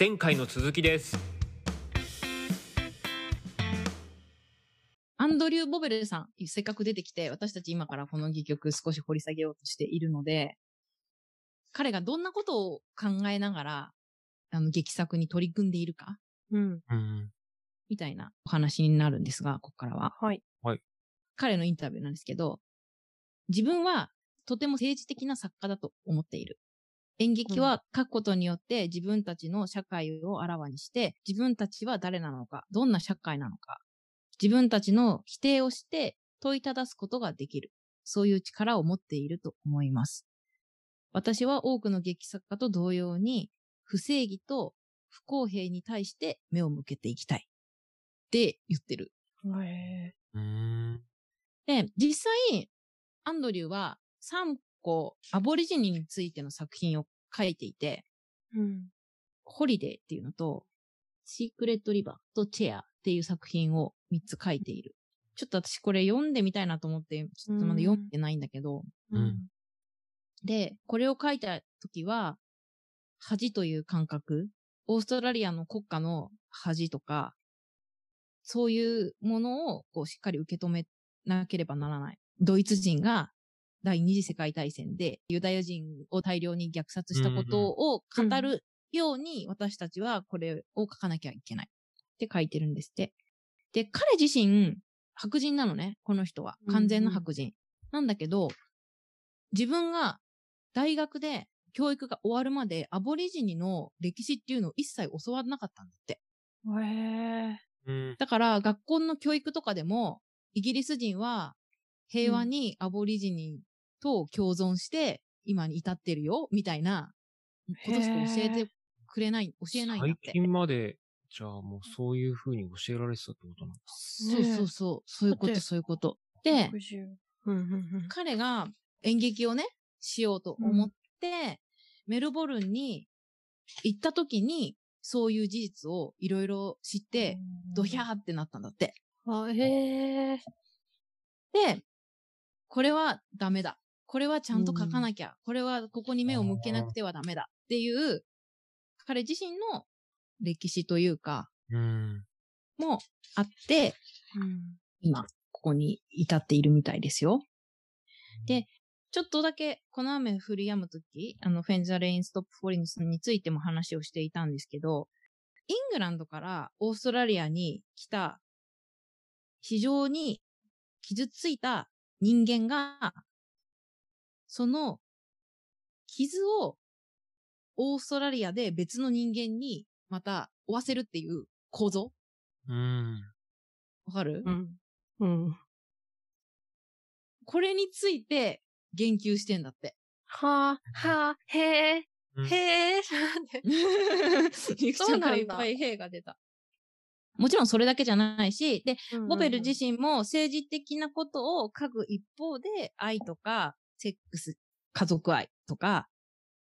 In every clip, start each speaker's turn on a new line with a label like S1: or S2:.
S1: 前回の続きです
S2: アンドリュー・ボベルさん、せっかく出てきて、私たち今からこの戯曲少し掘り下げようとしているので、彼がどんなことを考えながら、あの、劇作に取り組んでいるか、
S3: うん。
S1: うん
S2: みたいなお話になるんですが、ここからは。
S3: はい。
S2: 彼のインタビューなんですけど、自分はとても政治的な作家だと思っている。演劇は書くことによって自分たちの社会をあらわにして、自分たちは誰なのか、どんな社会なのか、自分たちの否定をして問いただすことができる。そういう力を持っていると思います。私は多くの劇作家と同様に、不正義と不公平に対して目を向けていきたい。って言ってる。
S3: へ
S1: うん
S2: で、実際、アンドリューは3個アボリジニについての作品を書いていて、
S3: ーうん。
S2: ホリデーっていうのと、シークレットリバーとチェアっていう作品を3つ書いている。ちょっと私これ読んでみたいなと思って、ちょっとまだ読んでないんだけど、
S1: うん
S2: で、これを書いた時は、恥という感覚、オーストラリアの国家の恥とか、そういうものをこうしっかり受け止めなければならない。ドイツ人が第二次世界大戦でユダヤ人を大量に虐殺したことを語るように私たちはこれを書かなきゃいけないって書いてるんですって。で、彼自身白人なのね、この人は。完全な白人。なんだけど、自分が大学で教育が終わるまでアボリジニの歴史っていうのを一切教わらなかったんだって。
S3: へえ。
S1: うん
S2: だから学校の教育とかでも、イギリス人は平和にアボリジニと共存して今に至ってるよ、みたいなことしか教えてくれない、教えないんだっ
S1: 最
S2: て。
S1: 近までじゃあもうそういう風に教えられてたってことなんだ
S2: そうそうそう、そういうこと、そういうこと。で、
S3: 60うんうんうん。
S2: 彼が演劇をね、しようと思って、メルボルンに行った時に、そういう事実をいろいろ知って、ドヒャーってなったんだって。
S3: あ、へえ。
S2: で、これはダメだ。これはちゃんと書かなきゃ。これはここに目を向けなくてはダメだ。っていう、彼自身の歴史というか、
S1: うん
S2: もあって、
S3: うん。
S2: 今、ここに至っているみたいですよ。で、ちょっとだけ、この雨降り止むとき、あの、 When the Rain Stops Falling についても話をしていたんですけど、イングランドからオーストラリアに来た、非常に傷ついた人間が、その傷をオーストラリアで別の人間にまた負わせるっていう構造？
S1: うん
S2: わかる、
S3: うん。うん。
S2: これについて言及してんだって。
S3: はあ、はあ、へえ、
S1: うん
S3: へえ、なんで
S2: ゆきちゃんからいっぱい兵が出た。もちろんそれだけじゃないし、で、ボベル自身も政治的なことを書く一方で、愛とか、セックス、家族愛とか、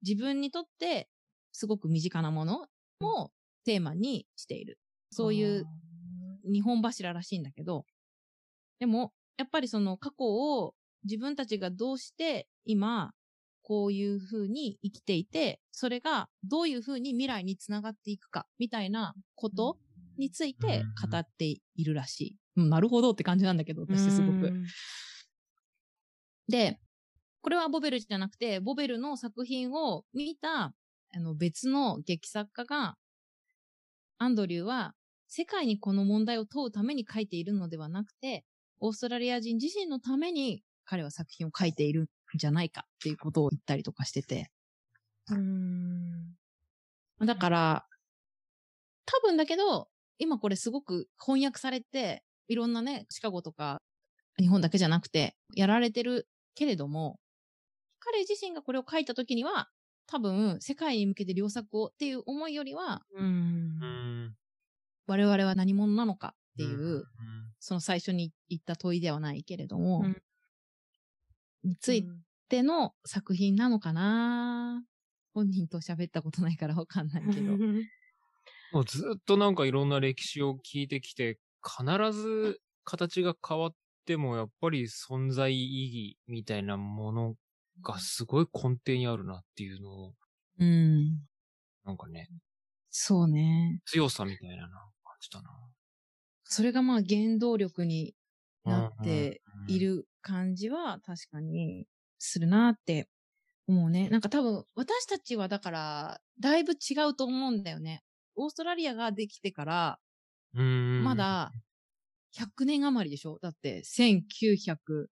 S2: 自分にとってすごく身近なものもテーマにしている。そういう日本柱らしいんだけど、でも、やっぱりその過去を自分たちがどうして今、こういう風に生きていて、それがどういう風に未来につながっていくか、みたいなことについて語っているらしい。うんなるほどって感じなんだけど、私すごく。
S3: うん
S2: で、これはボベルじゃなくて、ボベルの作品を見た、あの別の劇作家が、アンドリューは世界にこの問題を問うために書いているのではなくて、オーストラリア人自身のために彼は作品を書いているんじゃないかっていうことを言ったりとかしてて。
S3: うん。
S2: だから、多分だけど、今これすごく翻訳されて、いろんなね、シカゴとか、日本だけじゃなくて、やられてるけれども、彼自身がこれを書いた時には、多分、世界に向けて良作をっていう思いよりは、我々は何者なのかっていう、
S1: うん。
S2: その最初に言った問いではないけれども、
S3: うん。
S2: についての作品なのかな本人と喋ったことないからわかんないけど。
S1: もうずっとなんかいろんな歴史を聞いてきて、必ず形が変わってもやっぱり存在意義みたいなものがすごい根底にあるなっていうのを、
S2: うん。
S1: なんかね、
S2: そうね。
S1: 強さみたいなな感じだな。
S2: それがまあ原動力になって
S1: うん
S2: い。る感じは確かにするなって思うね。なんか多分私たちはだからだいぶ違うと思うんだよね。オーストラリアができてから
S1: うん
S2: まだ100年余りでしょ？だって1901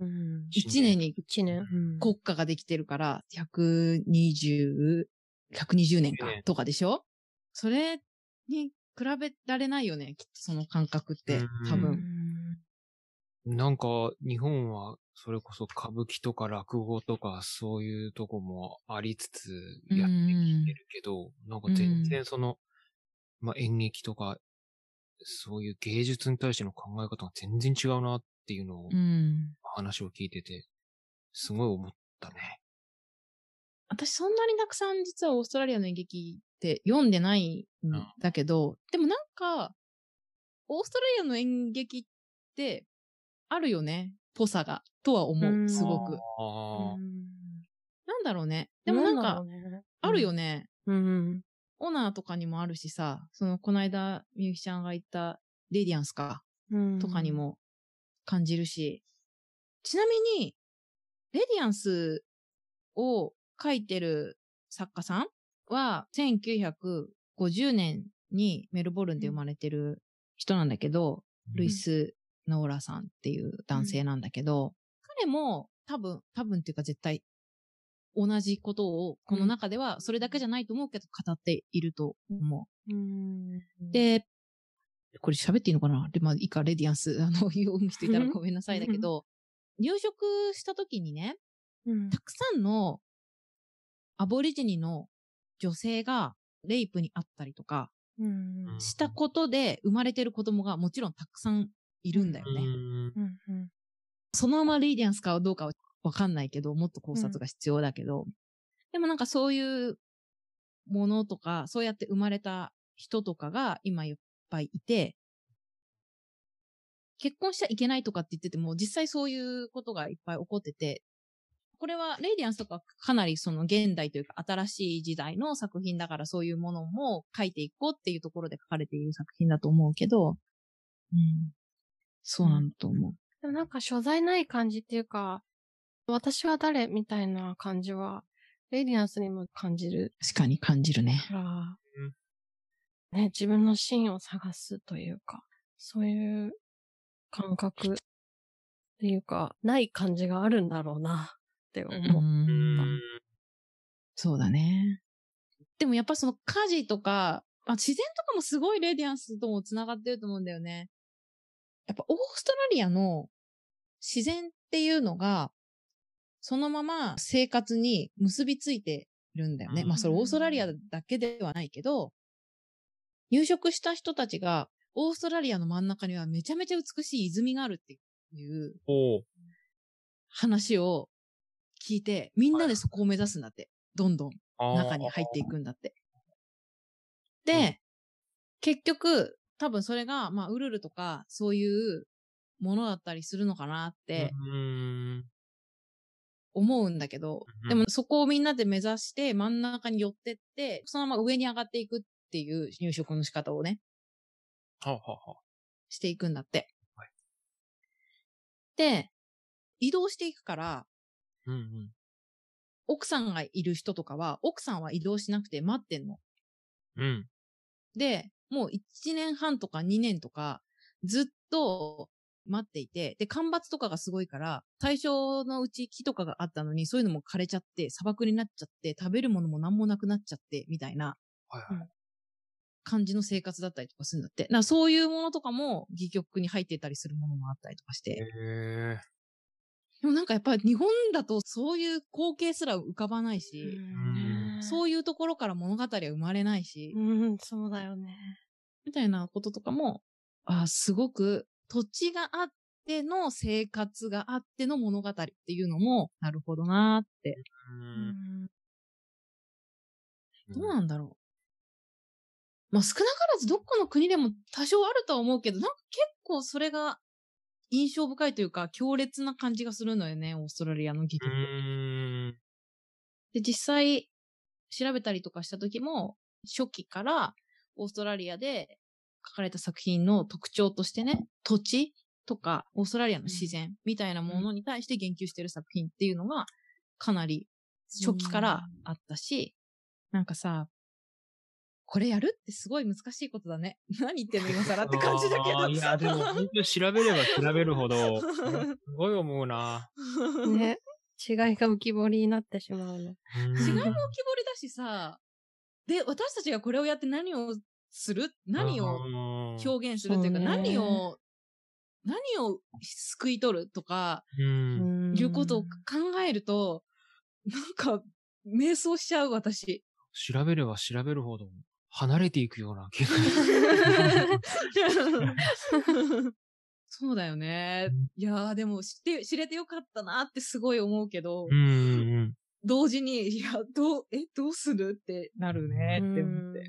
S3: うん。
S2: 年に
S3: 一年？うん
S2: 国家ができてるから120、120年か
S1: ね
S2: とかでしょ？それに比べられないよね。きっとその感覚って
S1: うん
S2: 多分。
S1: なんか、日本は、それこそ歌舞伎とか落語とか、そういうとこもありつつ、やってきてるけど、なんか全然その、まあ、演劇とか、そういう芸術に対しての考え方が全然違うなっていうのを、
S2: うん。
S1: 話を聞いてて、すごい思ったね。
S2: 私そんなにたくさん実はオーストラリアの演劇って読んでないんだけど、でもなんか、オーストラリアの演劇ってあるよね。ぽさが。とは思
S3: うん
S2: う。すごく。なんだろうね。でもなんか、あるよ
S3: ね。
S2: ね。
S3: うん。
S2: オナーとかにもあるしさ、その、この間、みゆきちゃんが言った、レディアンスか、
S3: うん。
S2: とかに。も感じるし、ちなみに、レディアンスを書いてる作家さんは、1950年にメルボルンで生まれてる人なんだけど、ルイス・ノーラさんっていう男性なんだけど、彼も多分、多分っていうか絶対、同じことを、この中ではそれだけじゃないと思うけど語っていると思う。
S3: うん。
S2: で、これ喋っていいのかな？で、まあいいか、レディアンス、あの、読む人いたらごめんなさいだけど、入植した時にね、
S3: うん
S2: たくさんのアボリジニの女性がレイプにあったりとか
S3: うん。
S2: したことで生まれてる子供がもちろんたくさんいるんだよね。
S1: うん
S3: うん。うん。
S2: そのままレディアンスかどうかはわかんないけど、もっと考察が必要だけど、でもなんかそういうものとか、そうやって生まれた人とかが今いっぱいいて、結婚しちゃいけないとかって言ってても、実際そういうことがいっぱい起こってて、これはレイディアンスとかかなりその現代というか新しい時代の作品だからそういうものも書いていこうっていうところで書かれている作品だと思うけど、うん。そうなんだと思う。
S3: でもなんか所在ない感じっていうか、私は誰みたいな感じは、レディアンスにも感じる
S2: 確かに感じるね。
S3: から、ね、自分の芯を探すというか、そういう感覚っていうか、ない感じがあるんだろうなって思う。
S1: うん
S2: そうだね。でもやっぱその家事とか、あ自然とかもすごいレディアンスとも繋がってると思うんだよね。やっぱオーストラリアの自然っていうのが、そのまま生活に結びついてるんだよね。
S1: うん
S2: まあそれオーストラリアだけではないけど、入植した人たちが、オーストラリアの真ん中にはめちゃめちゃ美しい泉があるっていう話を聞いて、みんなでそこを目指すんだって。どんどん中に入っていくんだって。で、結局、多分それが、まあ、ウルルとか、そういうものだったりするのかなって
S1: うん
S2: 思うんだけど、
S1: うん。
S2: でもそこをみんなで目指して真ん中に寄ってって、そのまま上に上がっていくっていう入植の仕方をね、
S1: はあはあはあ
S2: していくんだって。
S1: はい
S2: で、移動していくから、
S1: うんうん。
S2: 奥さんがいる人とかは、奥さんは移動しなくて待ってんの。
S1: うん。
S2: で、もう1年半とか2年とか、ずっと待っていて、で、干ばつとかがすごいから、最初のうち木とかがあったのに、そういうのも枯れちゃって、砂漠になっちゃって、食べるものも何もなくなっちゃって、みたいな
S1: はいはい。
S2: 感じの生活だったりとかするんだって。だからそういうものとかも、戯曲に入ってたりするものもあったりとかして。
S1: へえ。
S2: でもなんかやっぱり日本だとそういう光景すら浮かばないし、
S1: ん
S2: そういうところから物語は生まれないし、
S3: うん、そうだよね。
S2: みたいなこととかも、あすごく土地があっての生活があっての物語っていうのも、なるほどなーって。
S1: うん
S2: どうなんだろう。まあ少なからずどっかの国でも多少あるとは思うけど、なんか結構それが印象深いというか強烈な感じがするのよね、オーストラリアの劇
S1: うーん。
S2: で、実際調べたりとかした時も、初期からオーストラリアで書かれた作品の特徴としてね、土地とかオーストラリアの自然みたいなものに対して言及してる作品っていうのがかなり初期からあったし、なんかさ、これやるってすごい難しいことだね。何言ってんの今更って感じだけど。
S1: いや、でも本当調べれば調べるほど、すごい思うな。
S3: ね。違いが浮き彫りになってしまうの。
S1: うん
S2: 違いも浮き彫りだしさ、で、私たちがこれをやって何をする？何を
S1: を
S2: 表現するっていうか、
S3: そうね
S2: 何を、何を救い取る？とか、
S1: うん。
S2: いうことを考えると、なんか、瞑想しちゃう私。
S1: 調べれば調べるほど離れていくような気が。
S2: そうだよね。いやーでも知って、知れてよかったなってすごい思うけど、
S1: うんうん
S2: 同時に、いや、どう、え、どうするってなるねって思って。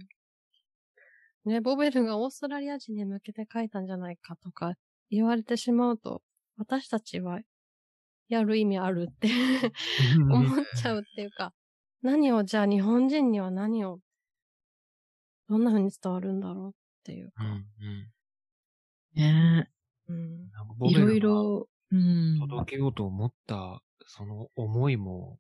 S3: ね、ボベルがオーストラリア人に向けて書いたんじゃないかとか言われてしまうと、私たちはやる意味あるって
S1: うん。
S3: 思っちゃうっていうか、何をじゃあ日本人には何を、どんな風に伝わるんだろうっていう
S1: うん
S3: か。
S1: うん
S2: ね
S3: うん。
S1: なんかボ
S2: いろいろ、うん。
S1: 届けようと思った、その思いも、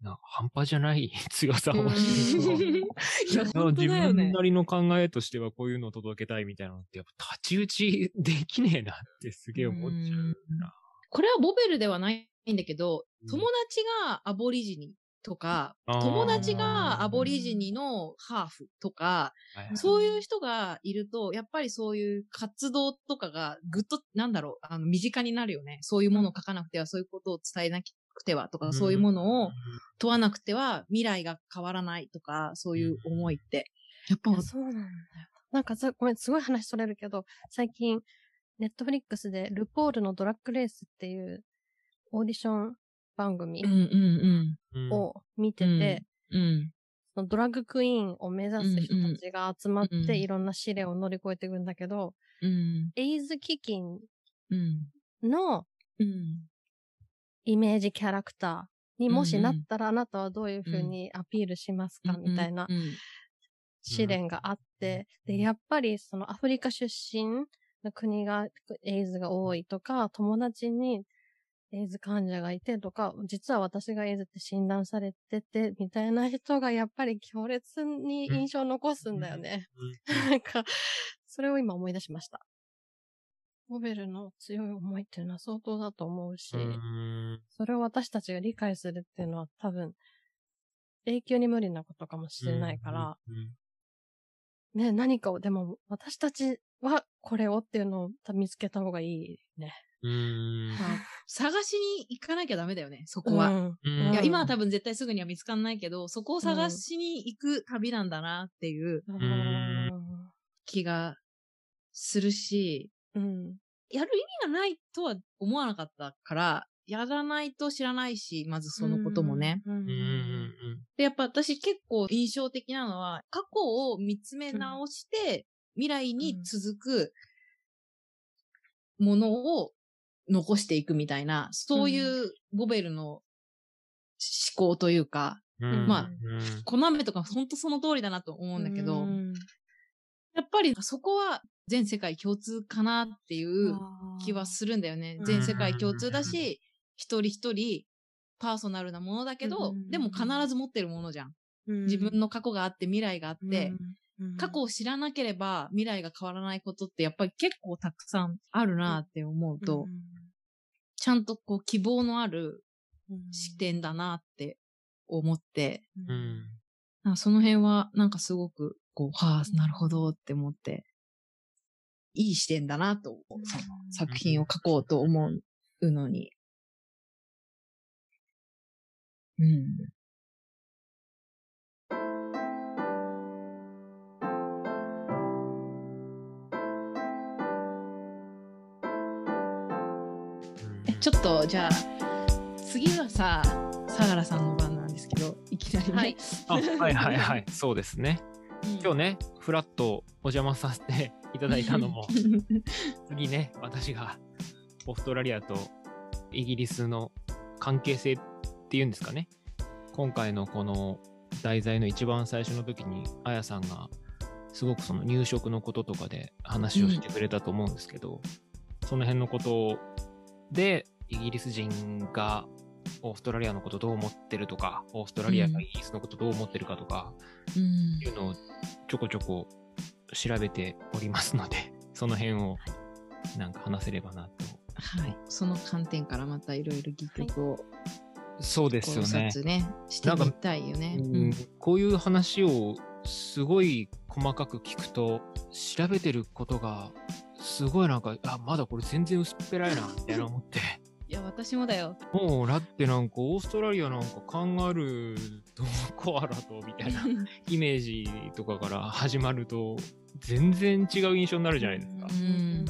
S1: な半端じゃない強さをしてる
S2: いや、本当
S1: 自
S2: だよね
S1: 分な。りの考えとしてはこういうのを届けたいみたいなのって、やっぱ太刀打ちできねえなってすげえ思っちゃうな。
S2: これはボベルではないんだけど
S1: うん、
S2: 友達がアボリジニとか、友達がアボリジニのハーフとか、
S1: はい
S2: そういう人がいると、やっぱりそういう活動とかがぐっと、なんだろう、あの、身近になるよね。そういうものを書かなくては、そういうことを伝えなくてはとか、そういうものを問わなくては未来が変わらないとか、そういう思いって。やっぱ
S3: そうなんだよ。なんかず、ごめん、すごい話それるけど、最近、ネットフリックスでルポールのドラッグレースっていうオーディション番組を見て
S2: うん。
S3: て、ドラッグクイーンを目指す人たちが集まっていろんな試練を乗り越えていくんだけど、
S2: うん。
S3: エイズ基金
S2: うん。
S3: の
S2: うん。
S3: イメージキャラクターにもしなったらあなたはどういうふうにアピールしますかみたいな
S2: うん。
S3: 試練があって、で、やっぱりそのアフリカ出身の国がエイズが多いとか、友達にエイズ患者がいてとか、実は私がエイズって診断されてて、みたいな人がやっぱり強烈に印象を残すんだよね。なんか、それを今思い出しました。モベルの強い思いっていうのは相当だと思うし、
S1: うん。
S3: それを私たちが理解するっていうのは多分、永久に無理なことかもしれないから、
S1: うん。
S3: ね、何かを、でも私たちはこれをっていうのを見つけた方がいいね。
S2: 探しに行かなきゃダメだよね、そこは。
S3: うん。
S1: うん。
S2: いや、
S3: うん
S2: 今は多分絶対すぐには見つかんないけど、そこを探しに行く旅なんだなっていう
S3: うん。
S2: 気がするし、
S3: うん。
S2: やる意味がないとは思わなかったから、やらないと知らないし、まずそのこともね。
S3: うん。
S1: うん。うん
S2: で、やっぱ私結構印象的なのは、過去を見つめ直して、未来に続くものを残していくみたいな、そういうボベルの思考というか、
S1: うん
S2: まあ
S1: うん。
S2: コナメとか本当その通りだなと思うんだけど、
S3: うん
S2: やっぱりそこは全世界共通かなっていう気はするんだよね。
S3: う。ん
S2: 全世界共通だし、一人一人パーソナルなものだけど、
S3: うん
S2: でも必ず持ってるものじゃん。
S3: うん。
S2: 自分の過去があって未来があって、
S3: うん
S2: 過去を知らなければ未来が変わらないことってやっぱり結構たくさんあるなって思うと、ちゃんとこう希望のある
S3: うん
S2: 視点だなって思って、
S3: うん
S2: その辺はなんかすごくこう、はあ、なるほどって思って、いい視点だなと、その作品を書こうと思うのに。うん。ちょっと、じゃあ、次はさ、相良さんの番なんですけど、いきなりね。
S3: はい。
S1: あはいはいはい、そうですね。
S2: うん
S1: 今日ね、フラッとお邪魔させていただいたのも、次ね、私がオーストラリアとイギリスの関係性っていうんですかね。今回のこの題材の一番最初の時に、あやさんが、すごくその入植のこととかで話をしてくれたと思うんですけど、その辺のことで、イギリス人がオーストラリアのことどう思ってるとか、オーストラリアがイギリスのことどう思ってるかとか、
S2: うん
S1: いうのをちょこちょこ調べておりますので、その辺をなんか話せればなと。
S2: はい。その観点からまたいろいろ戯曲を
S1: そうですよ
S2: 考
S1: ね。
S2: 察ね、してみたいよね。
S1: う
S2: うんん
S1: こういう話をすごい細かく聞くと、調べてることが、すごいなんか、あ、まだこれ全然薄っぺらいな、みたいな思って。
S2: いや、私もだよ。
S1: もう、だってなんか、オーストラリアなんかカンガルーとコアラと、みたいな イメージとかから始まると、全然違う印象になるじゃないですか。
S2: うん
S1: うん。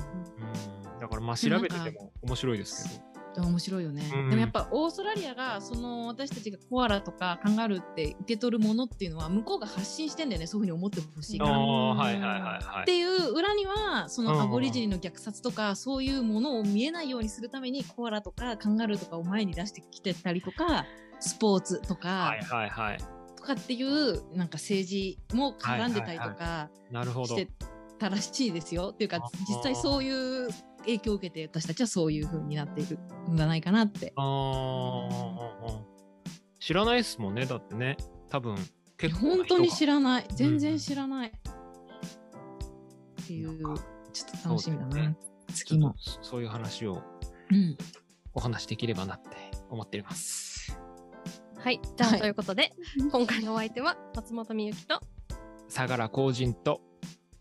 S1: だからまあ調べてても面白いですけど。
S2: 面白いよね、
S1: うん
S2: でもやっぱオーストラリアがその私たちがコアラとかカンガルーって受け取るものっていうのは向こうが発信してんだよねそういうふうに思ってほしい
S1: あ
S2: から。
S1: あ、はいはいはいはい。
S2: っていう裏にはそ
S1: うん
S2: のアボリジニの虐殺とかそういうものを見えないようにするためにコアラとかカンガルーとかを前に出してきてたりとかスポーツとか
S1: はいはいはい。
S2: とかっていうなんか政治も絡んでたりとか
S1: なるほど。
S2: してたらしいですよ。っていうか実際そういう影響を受けて私たちはそういう風になっているんじゃないかなって。
S1: 知らないですもんね、だってね。多分、結構。
S2: 本当に知らない。全然知らない。っていう、ちょっと楽しみだな。
S1: ね
S2: 月も。
S1: そういう話を
S2: うん。
S1: お話しできればなって思っています。
S3: はい。じゃあ、
S2: はい
S3: ということで、今回のお相手は松本美由と、
S1: 相良浩人と、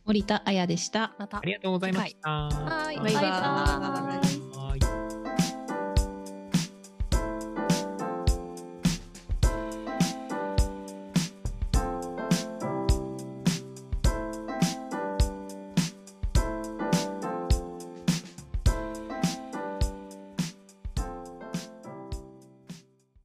S2: 森田彩でした。
S3: また
S1: ありがとうございました。
S3: はい。
S2: バイバイ
S3: バイバイ